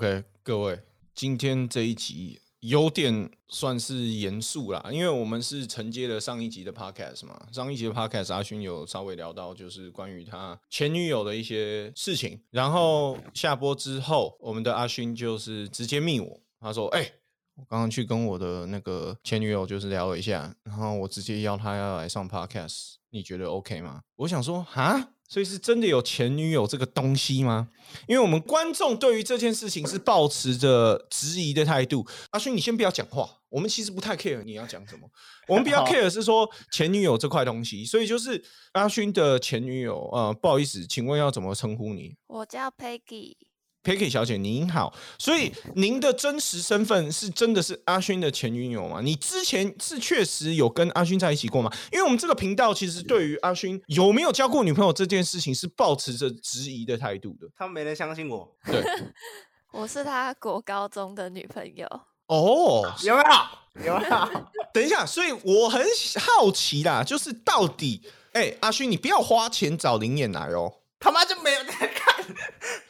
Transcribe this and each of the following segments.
OK，各位，今天这一集有点算是严肃啦，因为我们是承接了上一集的 Podcast 嘛。上一集的 Podcast 阿勋有稍微聊到，就是关于他前女友的一些事情。然后下播之后，我们的阿勋就是直接密我，他说：“哎、我刚刚去跟我的那个前女友就是聊了一下，然后我直接邀她要来上 Podcast，你觉得 OK 吗？”我想说，哈，所以是真的有前女友这个东西吗？因为我们观众对于这件事情是抱持着质疑的态度。阿勋，你先不要讲话，我们其实不太 care 你要讲什么，我们比较 care 是说前女友这块东西。所以就是阿勋的前女友，呃，不好意思，请问要怎么称呼你？我叫 Peggy，Peggy 小姐，您好。所以您的真实身份是真的是阿勋的前女友吗？你之前是确实有跟阿勋在一起过吗？因为我们这个频道其实对于阿勋有没有交过女朋友这件事情是保持着质疑的态度的。他们没人相信我，对，我是他国高中的女朋友。哦，有没有？有没有？等一下，所以我很好奇啦，就是到底，哎、阿勋，你不要花钱找灵眼来哦。他妈就没有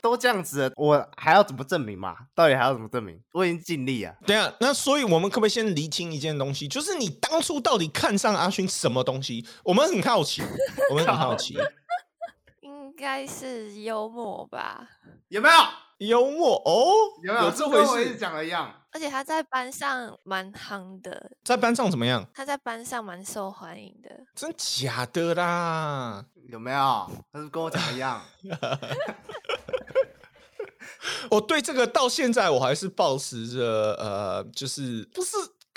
都这样子了，我还要怎么证明嘛？到底还要怎么证明？我已经尽力啊。对啊，那所以我们可不可以先厘清一件东西，就是你当初到底看上阿勋什么东西？我们很好奇，我们很好奇。应该是幽默吧，有没有？幽默哦，有没有？这回事？讲的一样。而且他在班上蛮夯的，在班上怎么样？他在班上蛮受欢迎的。真假的啦？有没有？他是跟我讲的一样。我对这个到现在我还是保持着呃，就是不是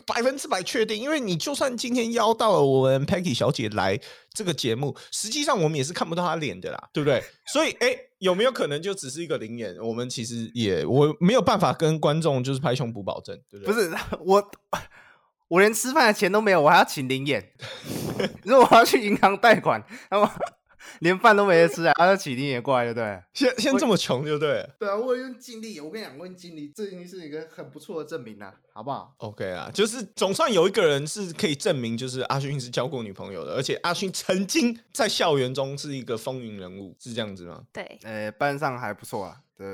百分之百确定，因为你就算今天邀到了我们 Peggy 小姐来这个节目，实际上我们也是看不到她脸的啦，对不对？所以，哎、有没有可能就只是一个灵眼？我们其实也我没有办法跟观众就是拍胸脯保证，对不对？不是 我，我连吃饭的钱都没有，我还要请灵眼。如果我要去银行贷款，他们连饭都没得吃啊，还要请灵眼过来，对不对？现现在这么穷，对不对对啊，我已经尽力。我跟你讲，我已经尽力，这已经是一个很不错的证明了，好不好？？OK 啊，就是总算有一个人是可以证明，就是阿勋是交过女朋友的，而且阿勋曾经在校园中是一个风云人物，是这样子吗？对，呃，班上还不错啊，对，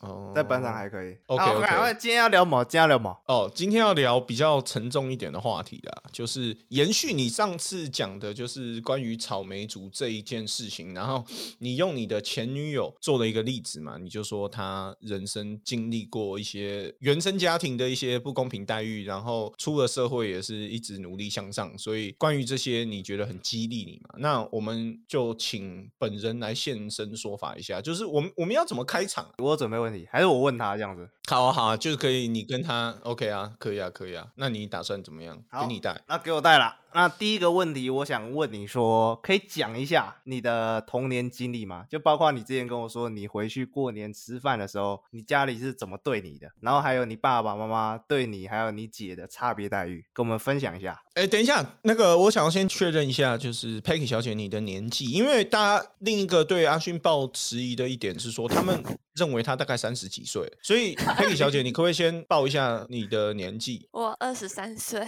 哦，在班上还可以。OK，好 OK 今天要聊毛，今天要聊毛。哦，今天要聊比较沉重一点的话题啦，就是延续你上次讲的，就是关于草莓族这一件事情，然后你用你的前女友做了一个例子嘛，你就说她人生经历过一些原生家庭的一些不公平待遇，然后出了社会也是一直努力向上，所以关于这些你觉得很激励你嘛？那我们就请本人来现身说法一下，就是我们我们要怎么开场啊？我准备问题，还是我问他这样子？好啊，好啊，就是可以，你跟他 OK 啊，可以啊，可以啊。那你打算怎么样？给你带。那给我带了。那第一个问题，我想问你说，可以讲一下你的童年经历吗？就包括你之前跟我说，你回去过年吃饭的时候，你家里是怎么对你的，然后还有你爸爸妈妈对你还有你姐的差别待遇，跟我们分享一下。哎，等一下，那个我想要先确认一下，就是 Peggy 小姐你的年纪，因为大家另一个对阿勋抱迟疑的一点是说，他们 认为他大概三十几岁，所以 Peggy 小姐，你可不可以先报一下你的年纪？我二十三岁，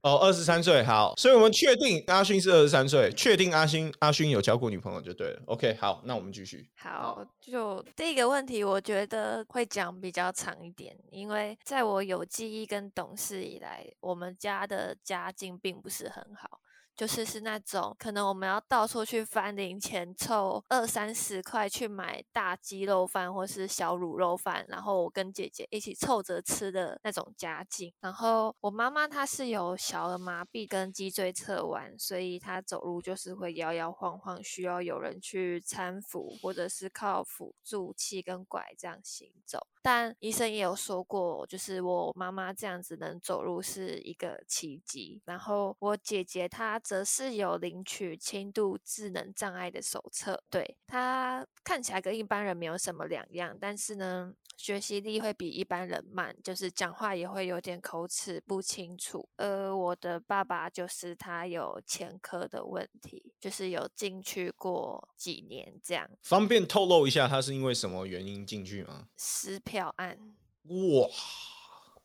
哦，二十三岁，好，所以我们确定阿勋是二十三岁，确定阿勋阿勋有交过女朋友就对了。OK，好，那我们继续。好，就第一个问题，我觉得会讲比较长一点，因为在我有记忆跟懂事以来，我们家的家境并不是很好。就是是那种可能我们要到处去翻零钱，凑二三十块去买大鸡肉饭或是小卤肉饭，然后我跟姐姐一起凑着吃的那种家境。然后我妈妈她是有小儿麻痹跟脊椎侧弯，所以她走路就是会摇摇晃晃，需要有人去搀扶，或者是靠辅助器跟拐这样行走。但医生也有说过，就是我妈妈这样子能走路是一个奇迹。然后我姐姐她则是有领取轻度智能障碍的手册，对他看起来跟一般人没有什么两样，但是呢，学习力会比一般人慢，就是讲话也会有点口齿不清楚。呃，我的爸爸就是他有前科的问题，就是有进去过几年这样方便透露一下他是因为什么原因进去吗？撕票案。哇，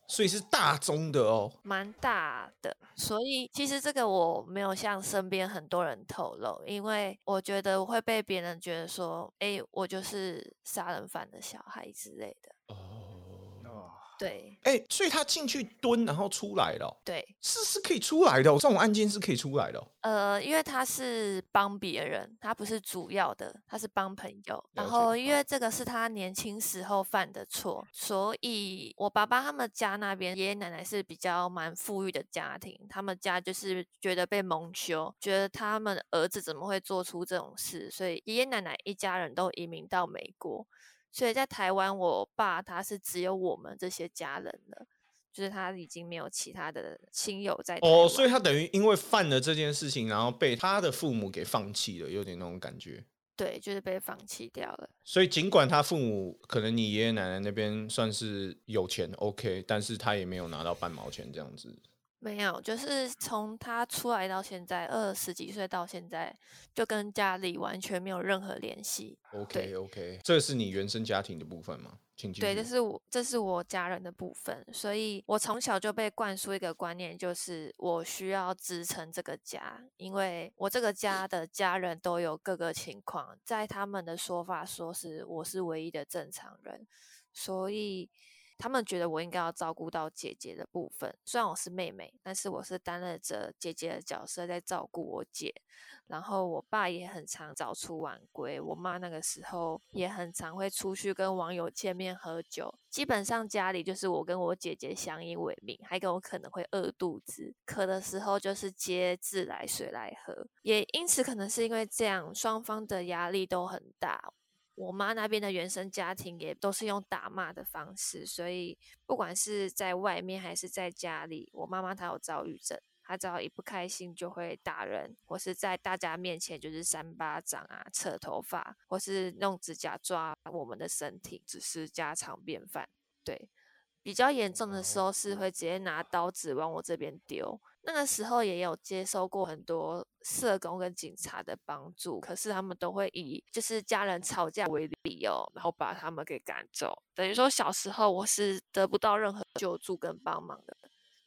所以是大宗的哦。蛮大的，所以其实这个我没有向身边很多人透露，因为我觉得我会被别人觉得说，哎，我就是杀人犯的小孩之类的。哦，对哎，所以他进去蹲，然后出来了哦，对，是是可以出来的哦，这种案件是可以出来的哦。呃，因为他是帮别人，他不是主要的，他是帮朋友。然后因为这个是他年轻时候犯的错，所以我爸爸他们家那边爷爷奶奶是比较蛮富裕的家庭，他们家就是觉得被蒙羞，觉得他们儿子怎么会做出这种事，所以爷爷奶奶一家人都移民到美国。所以在台湾，我爸他是只有我们这些家人了，就是他已经没有其他的亲友在哦，所以他等于因为犯了这件事情，然后被他的父母给放弃了，有点那种感觉。对，就是被放弃掉了。所以尽管他父母可能你爷爷奶奶那边算是有钱，OK，但是他也没有拿到半毛钱这样子。没有，就是从他出来到现在，二十几岁到现在，就跟家里完全没有任何联系。OK OK，这是你原生家庭的部分吗？请。对，这是我这是我家人的部分，所以我从小就被灌输一个观念，就是我需要支撑这个家，因为我这个家的家人都有各个情况，在他们的说法说是我是唯一的正常人，所以他们觉得我应该要照顾到姐姐的部分。虽然我是妹妹，但是我是担任着姐姐的角色在照顾我姐。然后我爸也很常早出晚归，我妈那个时候也很常会出去跟网友见面喝酒。基本上家里就是我跟我姐姐相依为命，还有可能会饿肚子，渴的时候就是接自来水来喝。也因此可能是因为这样，双方的压力都很大。我妈那边的原生家庭也都是用打骂的方式，所以不管是在外面还是在家里，我妈妈她有躁郁症。她只要一不开心就会打人，或是在大家面前就是扇巴掌啊、扯头发，或是弄指甲抓我们的身体，只是家常便饭。对，比较严重的时候是会直接拿刀子往我这边丢。那个时候也有接收过很多社工跟警察的帮助，可是他们都会以就是家人吵架为理由，然后把他们给赶走。等于说小时候我是得不到任何救助跟帮忙的。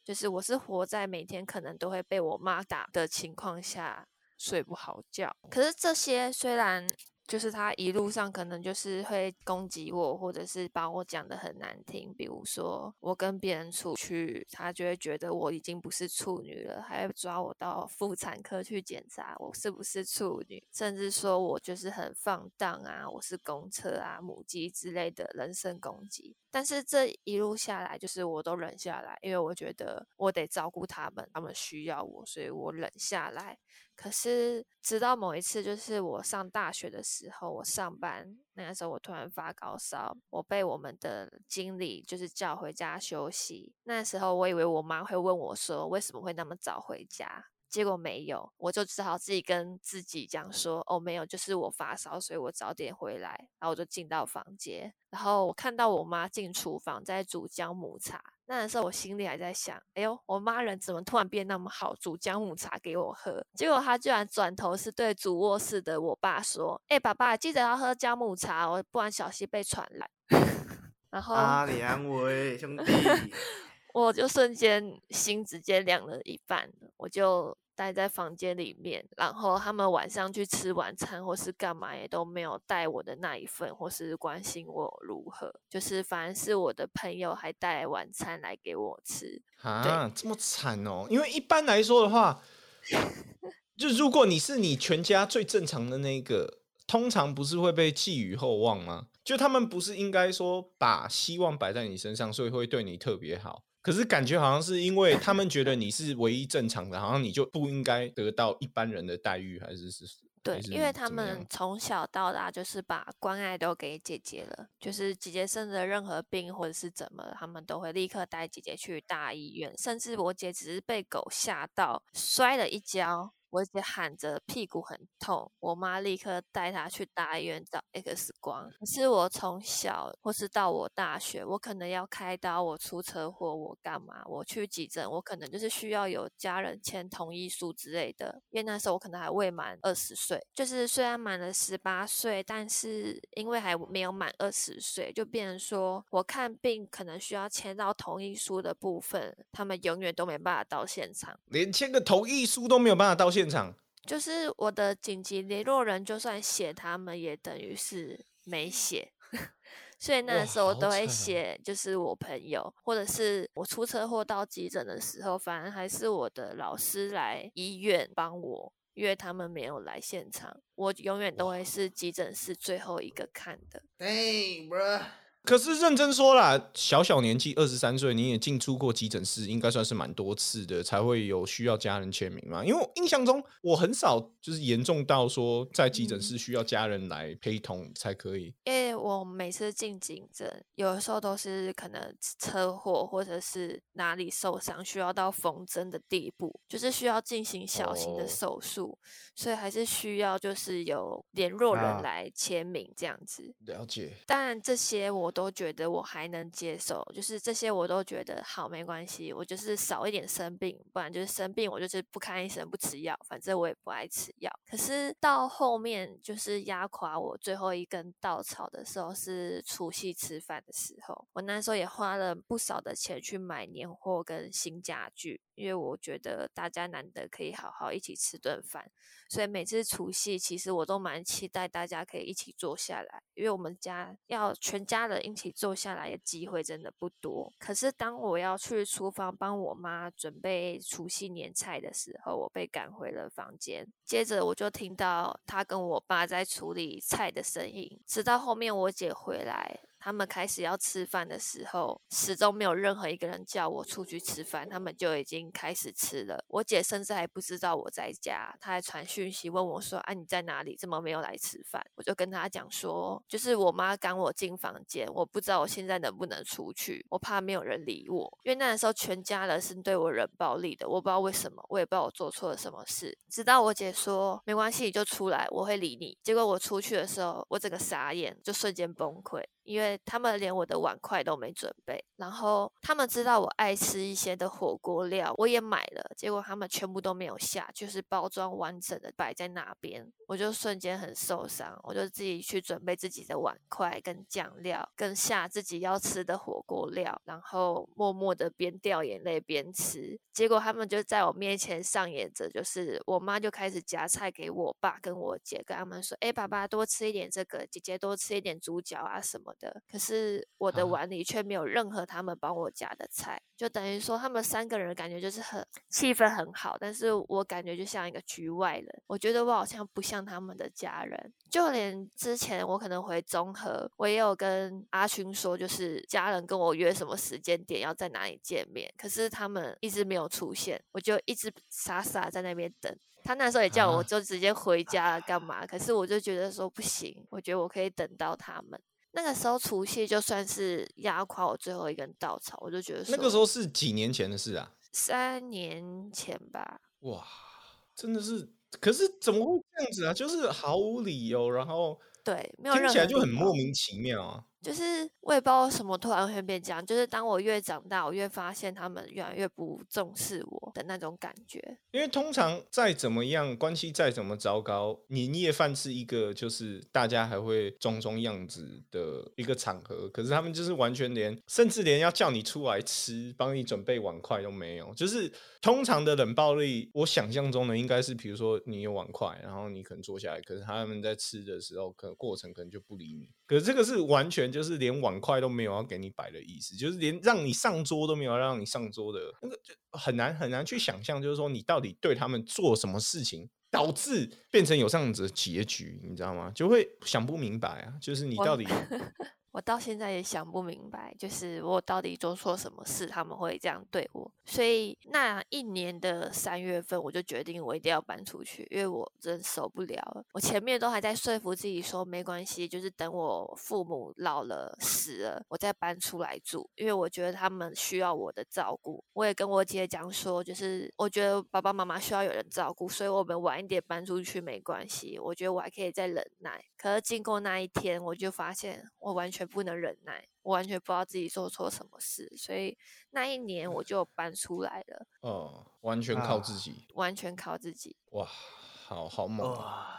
就是我是活在每天可能都会被我妈打的情况下睡不好觉。可是这些虽然就是他一路上可能就是会攻击我，或者是把我讲的很难听，比如说我跟别人出去，他就会觉得我已经不是处女了，还会抓我到妇产科去检查我是不是处女，甚至说我就是很放荡啊，我是公车啊、母鸡之类的人身攻击。但是这一路下来，就是我都忍下来，因为我觉得我得照顾他们，他们需要我，所以我忍下来。可是直到某一次，就是我上大学的时候，我上班那个时候，我突然发高烧，我被我们的经理就是叫回家休息。那时候我以为我妈会问我说为什么会那么早回家，结果没有，我就只好自己跟自己讲说，哦，没有，就是我发烧，所以我早点回来。然后我就进到房间，然后我看到我妈进厨房在煮姜母茶。那时候我心里还在想，哎呦，我妈人怎么突然变那么好，煮姜母茶给我喝？结果她居然转头是对主卧室的我爸说，哎，爸爸记得要喝姜母茶哦，不然小心被传染。然后阿良伟兄弟，我就瞬间心直接凉了一半，我就待在房间里面，然后他们晚上去吃晚餐或是干嘛也都没有带我的那一份，或是关心我如何，就是反而是我的朋友还带晚餐来给我吃。啊，这么惨哦！因为一般来说的话，就如果你是你全家最正常的那一个，通常不是会被寄予厚望吗？就他们不是应该说把希望摆在你身上，所以会对你特别好。可是感觉好像是因为他们觉得你是唯一正常的，好像你就不应该得到一般人的待遇，还是是？对因为他们从小到大就是把关爱都给姐姐了，就是姐姐生的任何病或者是怎么，他们都会立刻带姐姐去大医院，甚至我姐只是被狗吓到摔了一跤，我姐喊着屁股很痛，我妈立刻带她去大医院找 X 光。可是我从小或是到我大学，我可能要开刀，我出车祸，我干嘛？我去急诊，我可能就是需要有家人签同意书之类的。因为那时候我可能还未满二十岁，就是虽然满了十八岁，但是因为还没有满二十岁，就变成说我看病可能需要签到同意书的部分，他们永远都没办法到现场。连签个同意书都没有办法到现场。就是我的紧急联络人，就算写，他们也等于是没写。所以那时候我都会写，就是我朋友，或者是我出车祸到急诊的时候，反而还是我的老师来医院帮我，因为他们没有来现场，我永远都会是急诊室最后一个看的。Dang, bro. 可是认真说啦，小小年纪二十三岁，你也进出过急诊室，应该算是蛮多次的，才会有需要家人签名嘛。因为我印象中，我很少就是严重到说在急诊室需要家人来陪同才可以。因为我每次进急诊，有的时候都是可能车祸或者是哪里受伤，需要到缝针的地步，就是需要进行小型的哦手术，所以还是需要就是有联络啊人来签名这样子。了解，当然这些我都觉得我还能接受，就是这些我都觉得好没关系，我就是少一点生病，不然就是生病我就是不看医生不吃药，反正我也不爱吃药。可是到后面就是压垮我最后一根稻草的时候，是除夕吃饭的时候，我那时候也花了不少的钱去买年货跟新家具，因为我觉得大家难得可以好好一起吃顿饭。所以每次除夕，其实我都蛮期待大家可以一起坐下来，因为我们家要全家人一起坐下来的机会真的不多。可是当我要去厨房帮我妈准备除夕年菜的时候，我被赶回了房间。接着我就听到她跟我爸在处理菜的声音，直到后面我姐回来。他们开始要吃饭的时候，始终没有任何一个人叫我出去吃饭，他们就已经开始吃了。我姐甚至还不知道我在家，她还传讯息问我说：“啊，你在哪里？怎么没有来吃饭？”我就跟她讲说，就是我妈赶我进房间，我不知道我现在能不能出去，我怕没有人理我，因为那时候全家人是对我冷暴力的，我不知道为什么，我也不知道我做错了什么事。直到我姐说没关系，你就出来，我会理你。结果我出去的时候，我整个傻眼，就瞬间崩溃。因为他们连我的碗筷都没准备，然后他们知道我爱吃一些的火锅料，我也买了，结果他们全部都没有下，就是包装完整的摆在那边，我就瞬间很受伤，我就自己去准备自己的碗筷跟酱料，跟下自己要吃的火锅料，然后默默的边掉眼泪边吃，结果他们就在我面前上演着，就是我妈就开始夹菜给我爸跟我姐，跟他们说，哎，爸爸多吃一点这个，姐姐多吃一点猪脚啊什么的。可是我的啊碗里却没有任何他们帮我夹的菜，就等于说他们三个人感觉就是很气氛很好，但是我感觉就像一个局外人。我觉得我好像不像他们的家人，就连之前我可能回综合，我也有跟阿勋说，就是家人跟我约什么时间点要在哪里见面，可是他们一直没有出现，我就一直傻傻在那边等。他那时候也叫我啊就直接回家，干嘛？可是我就觉得说不行，我觉得我可以等到他们。那个时候除夕就算是压垮我最后一根稻草，我就觉得那个时候是几年前的事啊？三年前吧，哇，真的是，可是怎么会这样子啊？就是毫无理由，然后对，没有听起来就很莫名其妙啊。就是我也不知道什么突然会变这样，就是当我越长大，我越发现他们越来越不重视我的那种感觉。因为通常再怎么样，关系再怎么糟糕，年夜饭是一个就是大家还会装装样子的一个场合，可是他们就是完全连，甚至连要叫你出来吃，帮你准备碗筷都没有。就是通常的冷暴力，我想象中的应该是，比如说你有碗筷，然后你可能坐下来，可是他们在吃的时候，可能过程可能就不理你。可是这个是完全就是连碗筷都没有要给你摆的意思，就是连让你上桌都没有让你上桌的那个，就很难很难去想象，就是说你到底对他们做什么事情，导致变成有这样子的结局，你知道吗？就会想不明白啊，就是你到底我到现在也想不明白，就是我到底做错什么事，他们会这样对我。所以那一年的三月份，我就决定我一定要搬出去，因为我真受不了。我前面都还在说服自己说没关系，就是等我父母老了死了，我再搬出来住，因为我觉得他们需要我的照顾。我也跟我姐讲说，就是我觉得爸爸妈妈需要有人照顾，所以我们晚一点搬出去没关系。我觉得我还可以再忍耐。可是经过那一天，我就发现我完全不能忍耐，我完全不知道自己做错什么事，所以那一年我就搬出来了。哦，完全靠自己，完全靠自己。哇，好好猛！啊，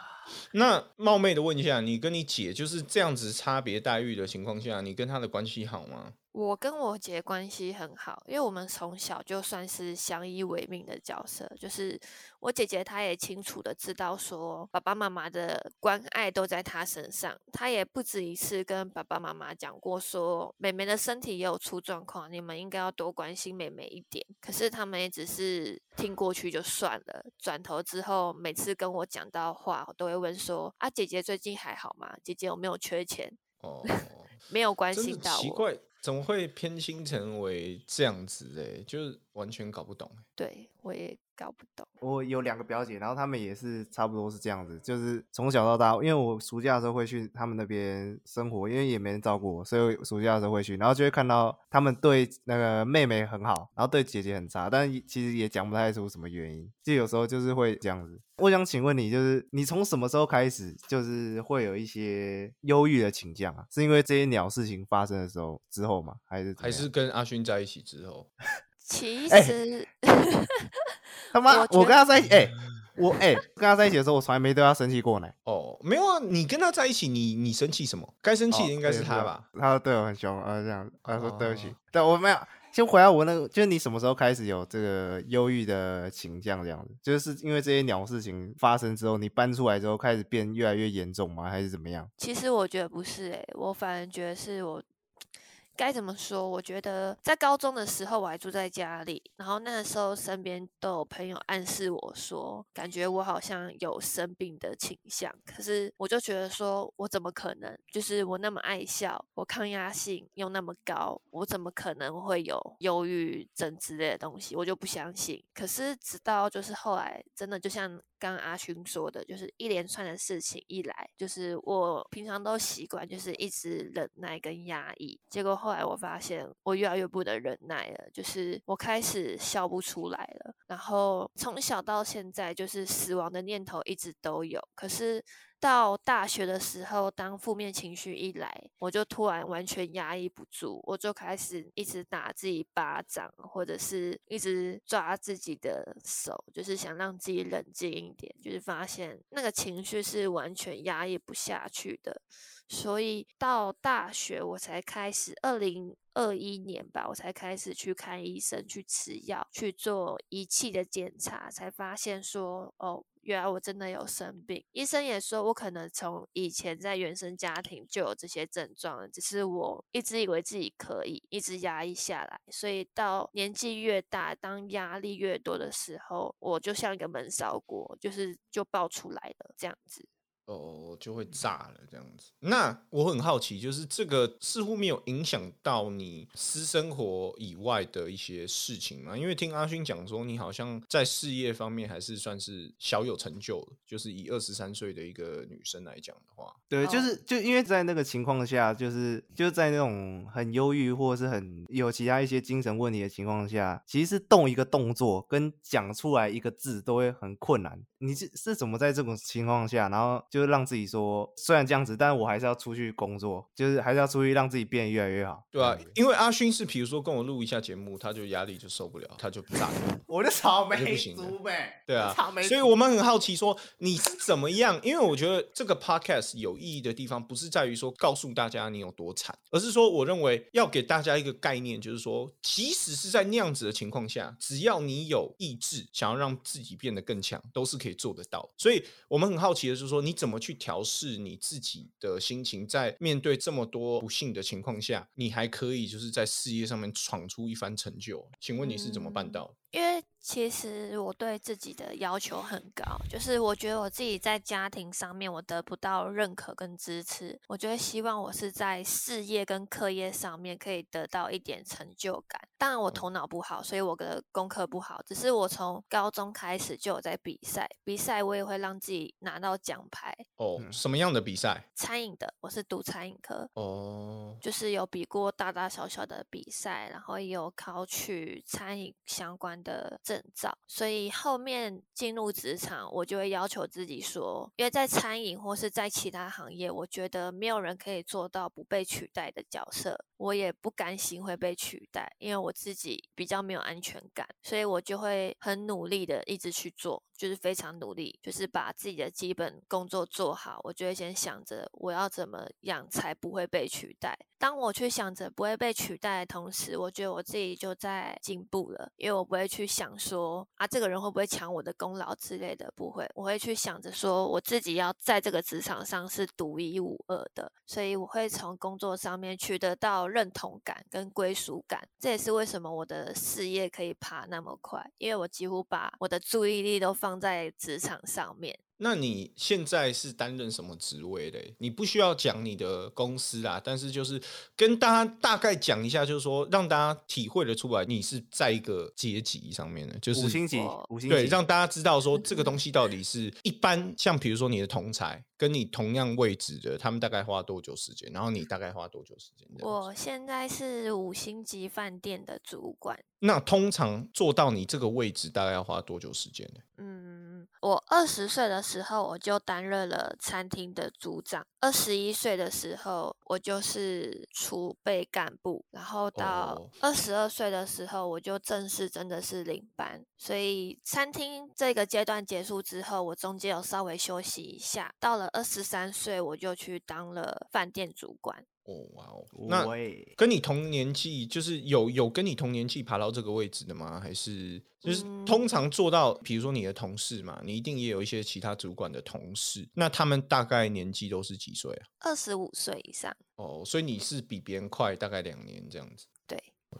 那冒昧的问一下，你跟你姐就是这样子差别待遇的情况下，你跟她的关系好吗？我跟我姐关系很好，因为我们从小就算是相依为命的角色。就是我姐姐她也清楚的知道说，爸爸妈妈的关爱都在她身上。她也不止一次跟爸爸妈妈讲过说，妹妹的身体也有出状况，你们应该要多关心妹妹一点。可是他们也只是听过去就算了，转头之后每次跟我讲到话，我都会问说：啊，姐姐最近还好吗？姐姐有没有缺钱？哦，没有关真的心到我。奇怪，怎么会偏心成为这样子？哎，就是完全搞不懂。对我也搞不懂。我有两个表姐，然后她们也是差不多是这样子，就是从小到大，因为我暑假的时候会去他们那边生活，因为也没人照顾我，所以暑假的时候会去，然后就会看到他们对那个妹妹很好，然后对姐姐很差，但其实也讲不太出什么原因，就有时候就是会这样子。我想请问你，就是你从什么时候开始，就是会有一些忧郁的倾向啊？是因为这些鸟事情发生的时候之后吗？还是还是跟阿勋在一起之后？其哎实、他 妈？我我跟他在一起，哎、我哎、跟他在一起的时候，我从来没对他生气过呢。哦，没有啊，你跟他在一起，你你生气什么？该生气的应该是他吧？哦？他对我很凶，啊，这样，他说对不起哦，但我没有。先回到我那个，就是你什么时候开始有这个忧郁的倾向？这样子，就是因为这些鸟事情发生之后，你搬出来之后开始变越来越严重吗？还是怎么样？其实我觉得不是诶、我反而觉得是我该怎么说？我觉得在高中的时候我还住在家里，然后那个时候身边都有朋友暗示我说，感觉我好像有生病的倾向。可是我就觉得说，我怎么可能？就是我那么爱笑，我抗压性又那么高，我怎么可能会有忧郁症之类的东西？我就不相信。可是直到就是后来，真的就像刚阿勋说的，就是一连串的事情一来，就是我平常都习惯就是一直忍耐跟压抑，结果后来我发现我越来越不能忍耐了，就是我开始笑不出来了，然后从小到现在就是死亡的念头一直都有，可是。到大学的时候，当负面情绪一来，我就突然完全压抑不住，我就开始一直打自己巴掌，或者是一直抓自己的手，就是想让自己冷静一点。就是发现那个情绪是完全压抑不下去的，所以到大学我才开始，二零二一年吧，我才开始去看医生，去吃药，去做仪器的检查，才发现说，哦。原来我真的有生病，医生也说我可能从以前在原生家庭就有这些症状，只是我一直以为自己可以，一直压抑下来，所以到年纪越大，当压力越多的时候，我就像一个闷烧锅，就是就爆出来了这样子。哦，就会炸了这样子。那我很好奇，就是这个似乎没有影响到你私生活以外的一些事情嘛？因为听阿勋讲说，你好像在事业方面还是算是小有成就的，就是以二十三岁的一个女生来讲的话，对，就哦是就因为在那个情况下，就是就在那种很忧郁或者是很有其他一些精神问题的情况下，其实是动一个动作跟讲出来一个字都会很困难。你是是怎么在这种情况下，然后就是让自己说，虽然这样子，但是我还是要出去工作，就是还是要出去让自己变得越来越好。对啊因为阿勋是比如说跟我录一下节目，他就压力就受不了，他就炸掉。我的草那就不行呗，对啊草莓，所以我们很好奇说你是怎么样？因为我觉得这个 podcast 有意义的地方，不是在于说告诉大家你有多惨，而是说我认为要给大家一个概念，就是说，即使是在那样子的情况下，只要你有意志，想要让自己变得更强，都是可以做得到。所以我们很好奇的是说，你怎么去调试你自己的心情，在面对这么多不幸的情况下，你还可以就是在事业上面闯出一番成就？请问你是怎么办到的？因为其实我对自己的要求很高，就是我觉得我自己在家庭上面我得不到认可跟支持，我觉得希望我是在事业跟课业上面可以得到一点成就感。当然我头脑不好，所以我的功课不好，只是我从高中开始就有在比赛，比赛我也会让自己拿到奖牌。哦，什么样的比赛？餐饮的，我是读餐饮科。哦，就是有比过大大小小的比赛，然后也有考取餐饮相关的。证照，所以后面进入职场，我就会要求自己说，因为在餐饮或是在其他行业，我觉得没有人可以做到不被取代的角色，我也不甘心会被取代，因为我自己比较没有安全感，所以我就会很努力的一直去做，就是非常努力，就是把自己的基本工作做好，我就会先想着我要怎么样才不会被取代。当我去想着不会被取代的同时，我觉得我自己就在进步了，因为我不会去想说啊，这个人会不会抢我的功劳之类的，不会，我会去想着说我自己要在这个职场上是独一无二的，所以我会从工作上面取得到认同感跟归属感。这也是为什么我的事业可以爬那么快，因为我几乎把我的注意力都放在职场上面。那你现在是担任什么职位的？你不需要讲你的公司啊，但是就是跟大家大概讲一下，就是说让大家体会的出来，你是在一个阶级上面的，就是五星级，五星级，对，让大家知道说这个东 西到底是一般，像比如说你的同才跟你同样位置的，他们大概花多久时间，然后你大概花多久时间？我现在是五星级饭店的主管。那通常做到你这个位置，大概要花多久时间呢？嗯，我二十岁的时候我就担任了餐厅的组长，二十一岁的时候我就是储备干部，然后到二十二岁的时候我就正式真的是领班。所以餐厅这个阶段结束之后，我中间有稍微休息一下。到了二十三岁，我就去当了饭店主管。哦哇哦，那跟你同年纪，就是有有跟你同年纪爬到这个位置的吗？还是就是通常做到，比如说你的同事嘛，你一定也有一些其他主管的同事，那他们大概年纪都是几岁啊？二十五岁以上。哦，所以你是比别人快大概两年这样子。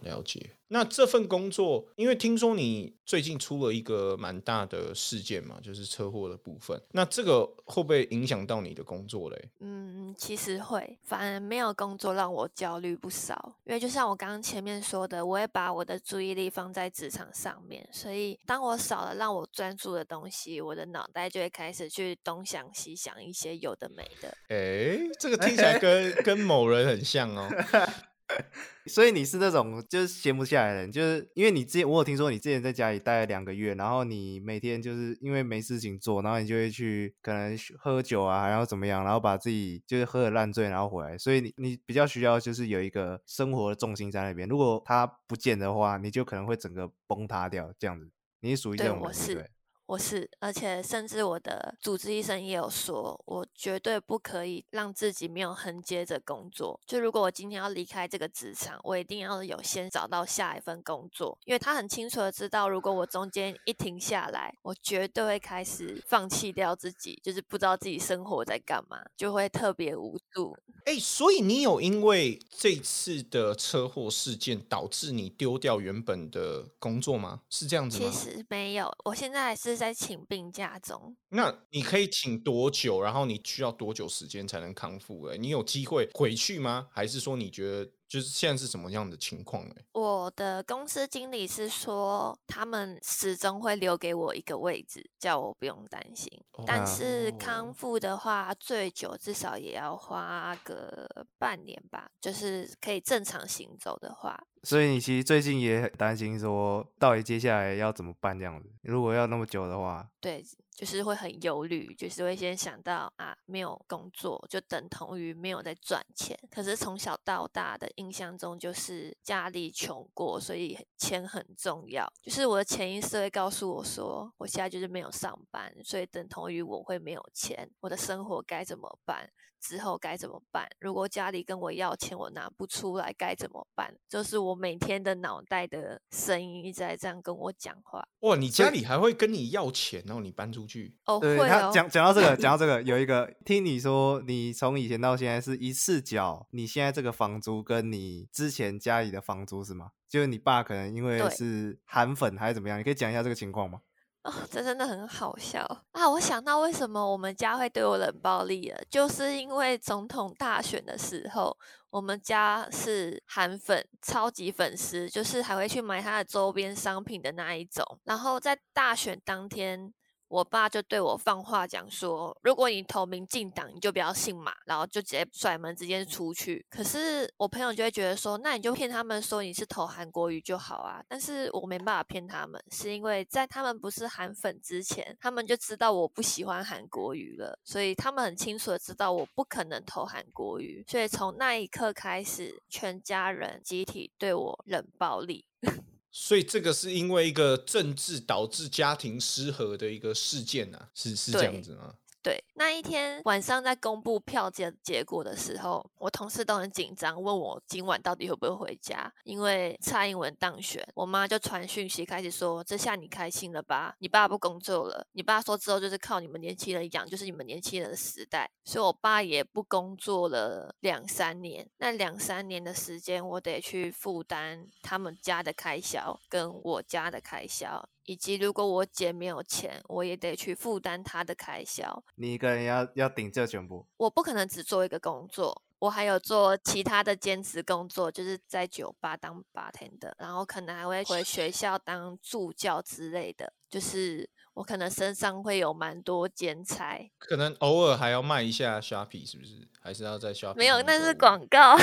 对。了解，那这份工作，因为听说你最近出了一个蛮大的事件嘛，就是车祸的部分。那这个会不会影响到你的工作嘞？嗯，其实会，反而没有工作让我焦虑不少。因为就像我刚刚前面说的，我会把我的注意力放在职场上面，所以当我少了让我专注的东西，我的脑袋就会开始去东想西想一些有的没的。哎，这个 听起来跟跟某人很像哦。所以你是那种就是闲不下来的人，就是因为你之前我有听说你之前在家里待了两个月，然后你每天就是因为没事情做，然后你就会去可能喝酒啊，然后怎么样，然后把自己就是喝的烂醉，然后回来。所以你你比较需要就是有一个生活的重心在那边，如果他不见的话，你就可能会整个崩塌掉这样子。你属于这种人对？我是，而且甚至我的主治医生也有说，我绝对不可以让自己没有横接着工作。就如果我今天要离开这个职场，我一定要有先找到下一份工作，因为他很清楚的知道，如果我中间一停下来，我绝对会开始放弃掉自己，就是不知道自己生活在干嘛，就会特别无助。哎，所以你有因为这次的车祸事件导致你丢掉原本的工作吗？是这样子吗？其实没有，我现在还是。在请病假中，那你可以请多久？然后你需要多久时间才能康复？哎，你有机会回去吗？还是说你觉得？就是现在是什么样的情况呢？我的公司经理是说，他们始终会留给我一个位置，叫我不用担心。但是康复的话，最久至少也要花个半年吧，就是可以正常行走的话。所以你其实最近也很担心，说到底接下来要怎么办这样子？如果要那么久的话，对。就是会很忧虑，就是会先想到啊，没有工作就等同于没有在赚钱。可是从小到大的印象中，就是家里穷过，所以钱很重要。就是我的潜意识会告诉我说，我现在就是没有上班，所以等同于我会没有钱，我的生活该怎么办？之后该怎么办？如果家里跟我要钱，我拿不出来，该怎么办？就是我每天的脑袋的声音一直在这样跟我讲话。哇，你家里还会跟你要钱，然后你搬出出去。哦，对会哦，他讲讲到这个，讲到 这个，有一个听你说，你从以前到现在是一次缴你现在这个房租跟你之前家里的房租是吗？就是你爸可能因为是韩粉还是怎么样，你可以讲一下这个情况吗？哦，这真的很好笑啊！我想到为什么我们家会对我冷暴力了，就是因为总统大选的时候，我们家是韩粉，超级粉丝，就是还会去买他的周边商品的那一种。然后在大选当天。我爸就对我放话讲说，如果你投民进党，你就不要姓马，然后就直接甩门直接出去。可是我朋友就会觉得说，那你就骗他们说你是投韩国瑜就好啊。但是我没办法骗他们，是因为在他们不是韩粉之前，他们就知道我不喜欢韩国瑜了，所以他们很清楚的知道我不可能投韩国瑜。所以从那一刻开始，全家人集体对我冷暴力。所以这个是因为一个政治导致家庭失和的一个事件啊，是是这样子吗？对，那一天晚上在公布票结结果的时候，我同事都很紧张，问我今晚到底会不会回家，因为蔡英文当选，我妈就传讯息开始说：“这下你开心了吧？你爸不工作了，你爸说之后就是靠你们年轻人养，就是你们年轻人的时代。”所以，我爸也不工作了两三年。那两三年的时间，我得去负担他们家的开销跟我家的开销。以及如果我姐没有钱，我也得去负担她的开销。你一个人要要顶这全部，我不可能只做一个工作，我还有做其他的兼职工作，就是在酒吧当 bartender，然后可能还会回学校当助教之类的，就是我可能身上会有蛮多兼差。可能偶尔还要卖一下 Shopee，是不是？还是要在 Shopee 没有，那是广告。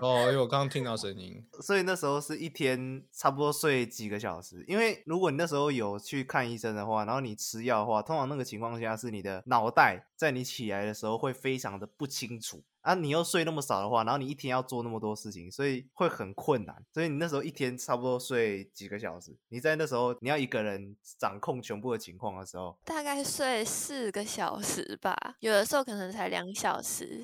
哦，因为我刚刚听到声音，所以那时候是一天差不多睡几个小时。因为如果你那时候有去看医生的话，然后你吃药的话，通常那个情况下是你的脑袋在你起来的时候会非常的不清楚。啊，你又睡那么少的话，然后你一天要做那么多事情，所以会很困难。所以你那时候一天差不多睡几个小时？你在那时候你要一个人掌控全部的情况的时候，大概睡四个小时吧，有的时候可能才两小时。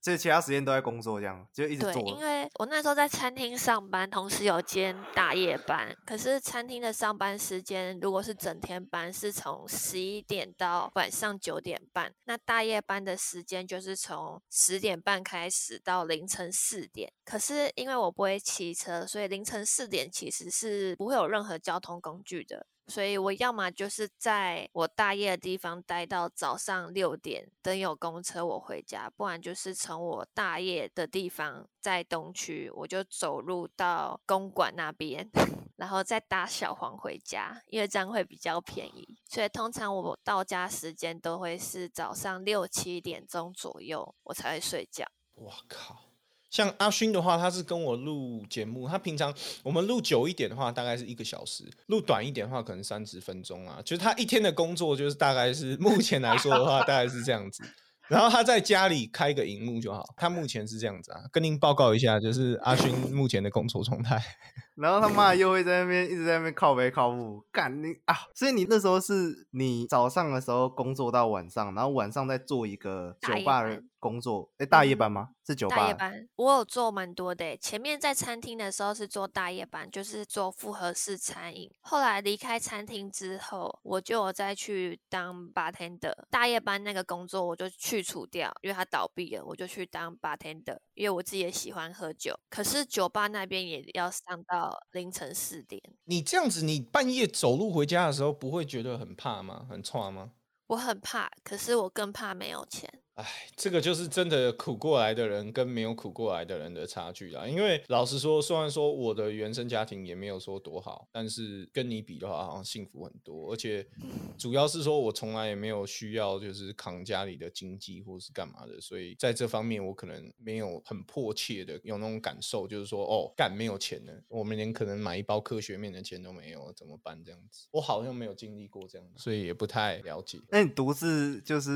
这其他时间都在工作，这样就一直对，做。因为我那时候在餐厅上班，同时有兼大夜班。可是餐厅的上班时间如果是整天班，是从十一点到晚上九点半。那大夜班的时间就是从十点半开始到凌晨四点。可是因为我不会骑车，所以凌晨四点其实是不会有任何交通工具的。所以我要么就是在我大夜的地方待到早上六点，等有公车我回家；不然就是从从我大夜的地方在东区，我就走路到公馆那边，然后再搭小黄回家，因为这样会比较便宜。所以通常我到家时间都会是早上六七点钟左右，我才会睡觉。我靠！像阿勋的话，他是跟我录节目，他平常我们录久一点的话，大概是一个小时；录短一点的话，可能三十分钟啊。就是他一天的工作，就是大概是目前来说的话，大概是这样子。然后他在家里开个荧幕就好，他目前是这样子啊。跟您报告一下，就是阿勋目前的工作状态。然后他妈又会在那边一直在那边靠背靠步，干你啊！所以你那时候是你早上的时候工作到晚上，然后晚上再做一个酒吧的工作。哎，大夜嗯班吗？是酒吧。大夜班，我有做蛮多的欸。前面在餐厅的时候是做大夜班，就是做复合式餐饮。后来离开餐厅之后，我就有再去当 bartender。大夜班那个工作我就去除掉，因为它倒闭了，我就去当 bartender。因为我自己也喜欢喝酒，可是酒吧那边也要上到凌晨四点。你这样子，你半夜走路回家的时候，不会觉得很怕吗？很差吗？我很怕，可是我更怕没有钱。哎，这个就是真的苦过来的人跟没有苦过来的人的差距啦。因为老实说，虽然说我的原生家庭也没有说多好，但是跟你比的话，好像幸福很多。而且主要是说我从来也没有需要就是扛家里的经济或是干嘛的，所以在这方面我可能没有很迫切的有那种感受，就是说哦，干没有钱了，我们连可能买一包科学面的钱都没有，怎么办？这样子，我好像没有经历过这样，所以也不太了解。那你独自就是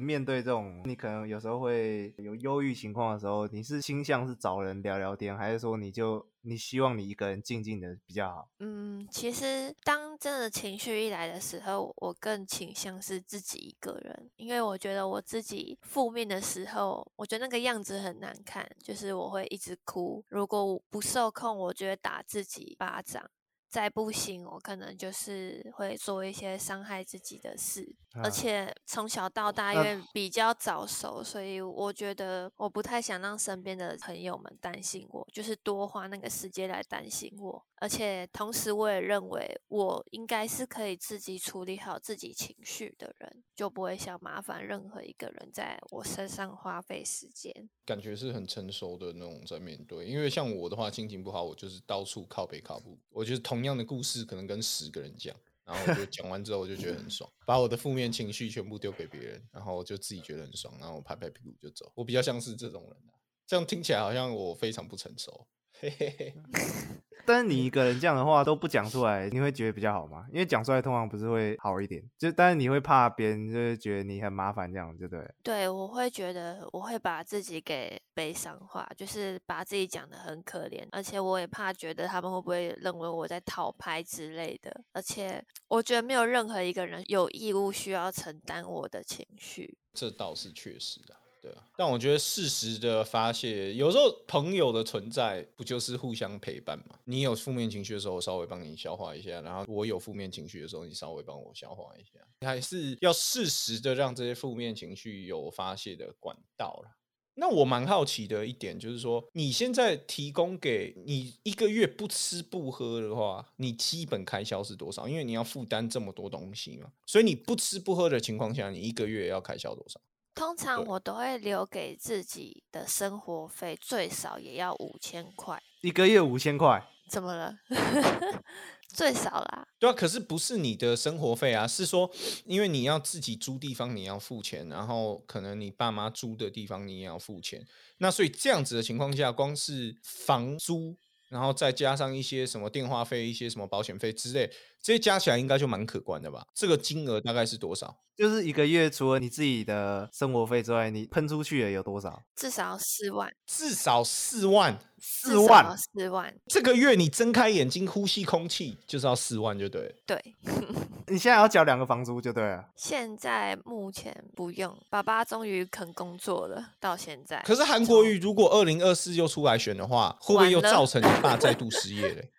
面对这种，你可能有时候会有忧郁情况的时候，你是倾向是找人聊聊天，还是说你就你希望你一个人静静的比较好？嗯，其实当真的情绪一来的时候，我更倾向是自己一个人，因为我觉得我自己负面的时候，我觉得那个样子很难看，就是我会一直哭。如果我不受控，我就会打自己巴掌。再不行，我可能就是会做一些伤害自己的事。啊而且从小到大，因为比较早熟，所以我觉得我不太想让身边的朋友们担心我，就是多花那个时间来担心我。而且同时，我也认为我应该是可以自己处理好自己情绪的人，就不会想麻烦任何一个人在我身上花费时间。感觉是很成熟的那种在面对。因为像我的话，心情不好，我就是到处靠北靠步。我觉得同样的故事可能跟十个人讲，然后我就讲完之后，我就觉得很爽，把我的负面情绪全部丢给别人，然后我就自己觉得很爽，然后我拍拍屁股就走。我比较像是这种人啊，这样听起来好像我非常不成熟。嘿嘿嘿，但是你一个人这样的话都不讲出来，你会觉得比较好吗？因为讲出来通常不是会好一点，就但是你会怕别人就是觉得你很麻烦这样，就对了。对，我会觉得我会把自己给悲伤化，就是把自己讲的很可怜，而且我也怕觉得他们会不会认为我在讨拍之类的，而且我觉得没有任何一个人有义务需要承担我的情绪。这倒是确实的。对啊，但我觉得适时的发泄，有时候朋友的存在不就是互相陪伴嘛？你有负面情绪的时候，稍微帮你消化一下；然后我有负面情绪的时候，你稍微帮我消化一下。还是要适时的让这些负面情绪有发泄的管道啦。那我蛮好奇的一点就是说，你现在提供给你一个月不吃不喝的话，你基本开销是多少？因为你要负担这么多东西嘛，所以你不吃不喝的情况下，你一个月要开销多少？通常我都会留给自己的生活费最少也要五千块，一个月五千块，怎么了？最少啦，对啊，可是不是你的生活费啊，是说因为你要自己租地方，你要付钱，然后可能你爸妈租的地方你也要付钱，那所以这样子的情况下，光是房租，然后再加上一些什么电话费、一些什么保险费之类，这些加起来应该就蛮可观的吧？这个金额大概是多少？就是一个月除了你自己的生活费之外，你喷出去的有多少？至少四万，至少四万。四万，四万，这个月你睁开眼睛呼吸空气就是要四万，就对了。对。你现在要缴两个房租就对了。现在目前不用，爸爸终于肯工作了，到现在。可是韩国瑜如果二零二四又出来选的话，会不会又造成你爸再度失业嘞？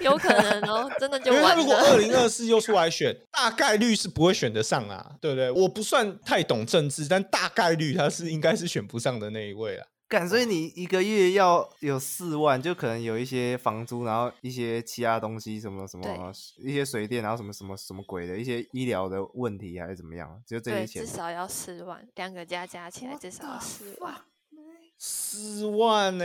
有可能哦，真的就因为他如果二了。零二四又出来选，大概率是不会选得上啊，对不对？我不算太懂政治，但大概率他是应该是选不上的那一位啊。干，所以你一个月要有四万，就可能有一些房租，然后一些其他东西，什么什么一些水电，然后什么什么什么鬼的一些医疗的问题还是怎么样，就这些对，钱至。少要四万，两个加加起来至少要四万，四万呢、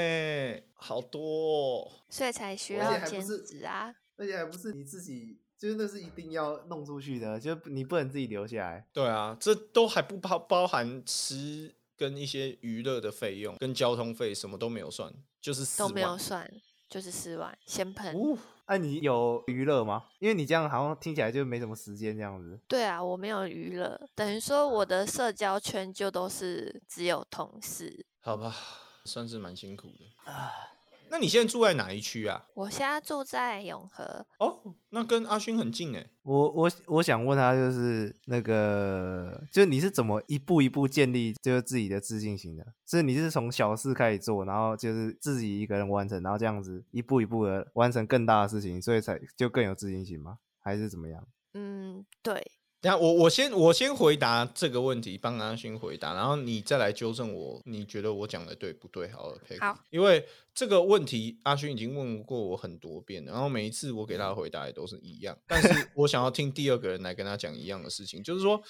好多、哦。所以才需要兼职啊。而且还不是你自己，就是那是一定要弄出去的，就你不能自己留下来。对啊，这都还不包包含吃跟一些娱乐的费用，跟交通费什么都没有算，就是四万。都没有算，就是四万，先喷。哦哎、你有娱乐吗？因为你这样好像听起来就没什么时间这样子。对啊，我没有娱乐，等于说我的社交圈就都是只有同事。好吧，算是蛮辛苦的啊。那你现在住在哪一区啊？我现在住在永和，哦，那跟阿勋很近哎。我我我想问他，就是那个，就是你是怎么一步一步建立就是自己的自信心的？是你是从小事开始做，然后就是自己一个人完成，然后这样子一步一步的完成更大的事情，所以才就更有自信心吗？还是怎么样？嗯，对，等下我我先我先回答这个问题，帮阿勋回答，然后你再来纠正我，你觉得我讲的对不对？好了好，因为这个问题阿勋已经问过我很多遍了，然后每一次我给他的回答也都是一样，但是我想要听第二个人来跟他讲一样的事情，就是说。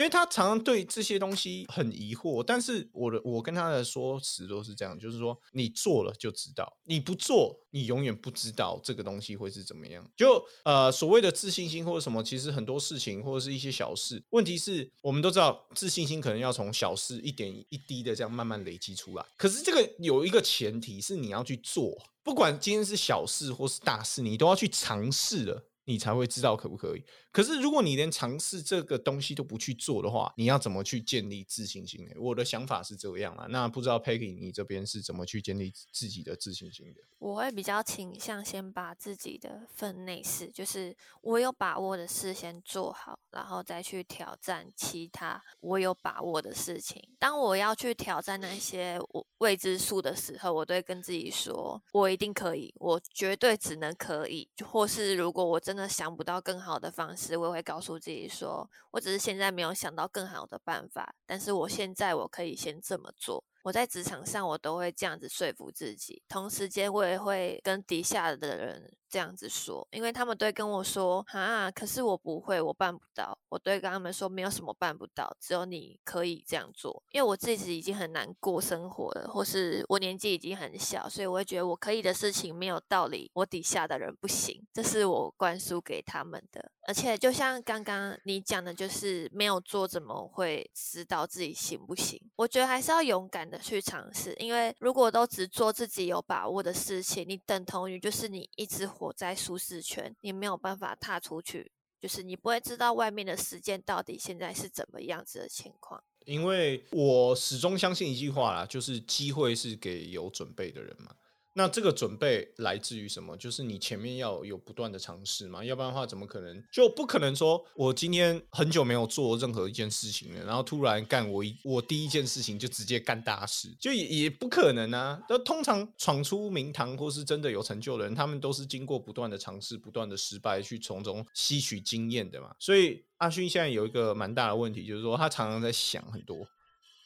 因为他常常对这些东西很疑惑，但是我的我跟他的说辞都是这样，就是说你做了就知道，你不做你永远不知道这个东西会是怎么样。就呃所谓的自信心或者什么，其实很多事情或者是一些小事，问题是我们都知道自信心可能要从小事一点一滴的这样慢慢累积出来，可是这个有一个前提是你要去做，不管今天是小事或是大事，你都要去尝试了。你才会知道可不可以。可是如果你连尝试这个东西都不去做的话，你要怎么去建立自信心呢？我的想法是这样啊。那不知道 Peggy 你这边是怎么去建立自己的自信心的？我会比较倾向先把自己的分内事，就是我有把握的事先做好，然后再去挑战其他我有把握的事情。当我要去挑战那些我未知数的时候，我都会跟自己说，我一定可以，我绝对只能可以。或是如果我真的想不到更好的方式，我也会告诉自己说，我只是现在没有想到更好的办法，但是我现在我可以先这么做。我在职场上，我都会这样子说服自己。同时间，我也会跟底下的人这样子说，因为他们都会跟我说：“啊，可是我不会，我办不到。”我都会跟他们说：“没有什么办不到，只有你可以这样做。”因为我自己已经很难过生活了，或是我年纪已经很小，所以我会觉得我可以的事情没有道理，我底下的人不行。这是我灌输给他们的。而且，就像刚刚你讲的，就是没有做，怎么会知道自己行不行？我觉得还是要勇敢的去尝试，因为如果都只做自己有把握的事情，你等同于就是你一直活在舒适圈，你没有办法踏出去，就是你不会知道外面的时间到底现在是怎么样子的情况。因为我始终相信一句话啦，就是机会是给有准备的人嘛。那这个准备来自于什么？就是你前面要有不断的尝试嘛，要不然的话，怎么可能就不可能说我今天很久没有做任何一件事情了，然后突然干我一我第一件事情就直接干大事，就也也不可能啊。那通常闯出名堂或是真的有成就的人，他们都是经过不断的尝试、不断的失败，去从中吸取经验的嘛。所以阿勋现在有一个蛮大的问题，就是说他常常在想很多。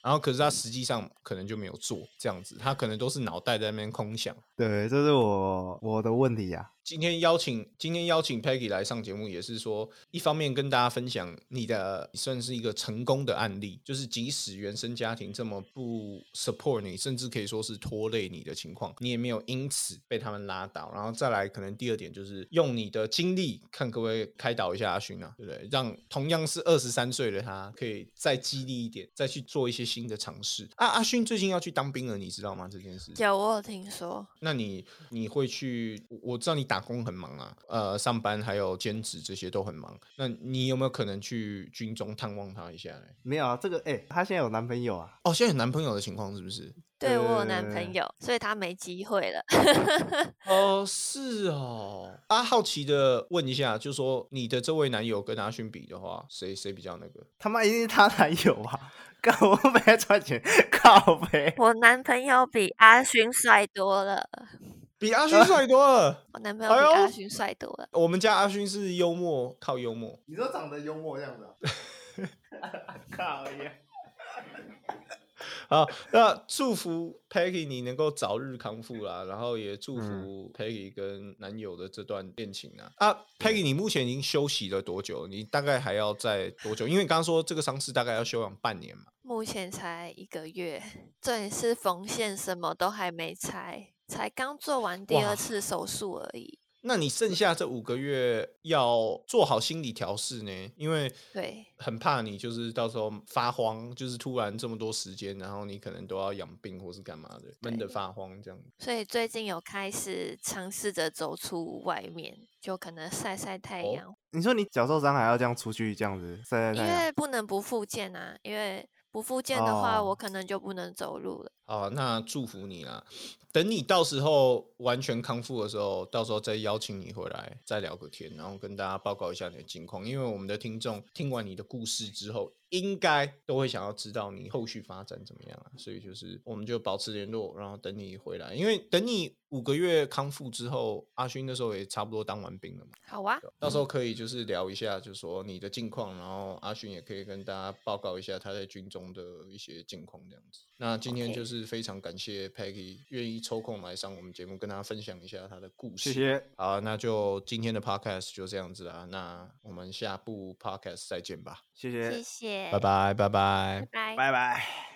然后，可是他实际上可能就没有做这样子，他可能都是脑袋在那边空想。对，这是我我的问题呀。今天邀请今天邀请 Peggy 来上节目，也是说一方面跟大家分享你的算是一个成功的案例，就是即使原生家庭这么不 support 你，甚至可以说是拖累你的情况，你也没有因此被他们拉倒。然后再来，可能第二点就是用你的经历，看各位开导一下阿勋啊，对不对？让同样是二十三岁的他，可以再激励一点，再去做一些新的尝试。啊，阿勋最近要去当兵了，你知道吗？这件事？有，我有听说。那你你会去？我知道你打。打工很忙啊，呃，上班还有兼职这些都很忙。那你有没有可能去军中探望他一下呢？没有啊，这个哎，他现在有男朋友啊。哦，现在有男朋友的情况是不是？对我有男朋友，所以他没机会了。哦，是哦。啊，好奇的问一下，就说你的这位男友跟阿勋比的话，谁谁比较那个？他妈一定是他男友啊！靠，我没赚钱，靠呗。我男朋友比阿勋帅多了。比阿勋帅多了，我男朋友比阿勋帅多了。我们家阿勋是幽默，靠幽默。你说长得幽默这样子？靠呀！好，那祝福 Peggy 你能够早日康复啦，然后也祝福 Peggy 跟男友的这段恋情啊。啊，Peggy 你目前已经休息了多久？你大概还要再多久？因为你刚刚说这个伤势大概要休养半年嘛。目前才一个月，这也是缝线，什么都还没拆。才刚做完第二次手术而已。那你剩下这五个月要做好心理调试呢？因为对，很怕你就是到时候发慌，就是突然这么多时间，然后你可能都要养病或是干嘛的，闷得发慌这样。所以最近有开始尝试着走出外面，就可能晒晒太阳。你说你脚受伤还要这样出去这样子晒晒太阳？因为不能不复健啊，因为不复健的话，我可能就不能走路了。好，那祝福你啦。等你到时候完全康复的时候，到时候再邀请你回来再聊个天，然后跟大家报告一下你的近况。因为我们的听众听完你的故事之后，应该都会想要知道你后续发展怎么样啊。所以就是我们就保持联络，然后等你回来。因为等你五个月康复之后，阿勋那时候也差不多当完兵了嘛。好啊，到时候可以就是聊一下，就是说你的近况，然后阿勋也可以跟大家报告一下他在军中的一些近况这样子。那今天就是非常感谢 Peggy 愿意抽空来上我们节目，跟大家分享一下他的故事。谢谢。好，那就今天的 Podcast 就这样子啦。那我们下部 Podcast 再见吧。谢谢，谢谢，拜拜，拜拜，拜拜，拜拜。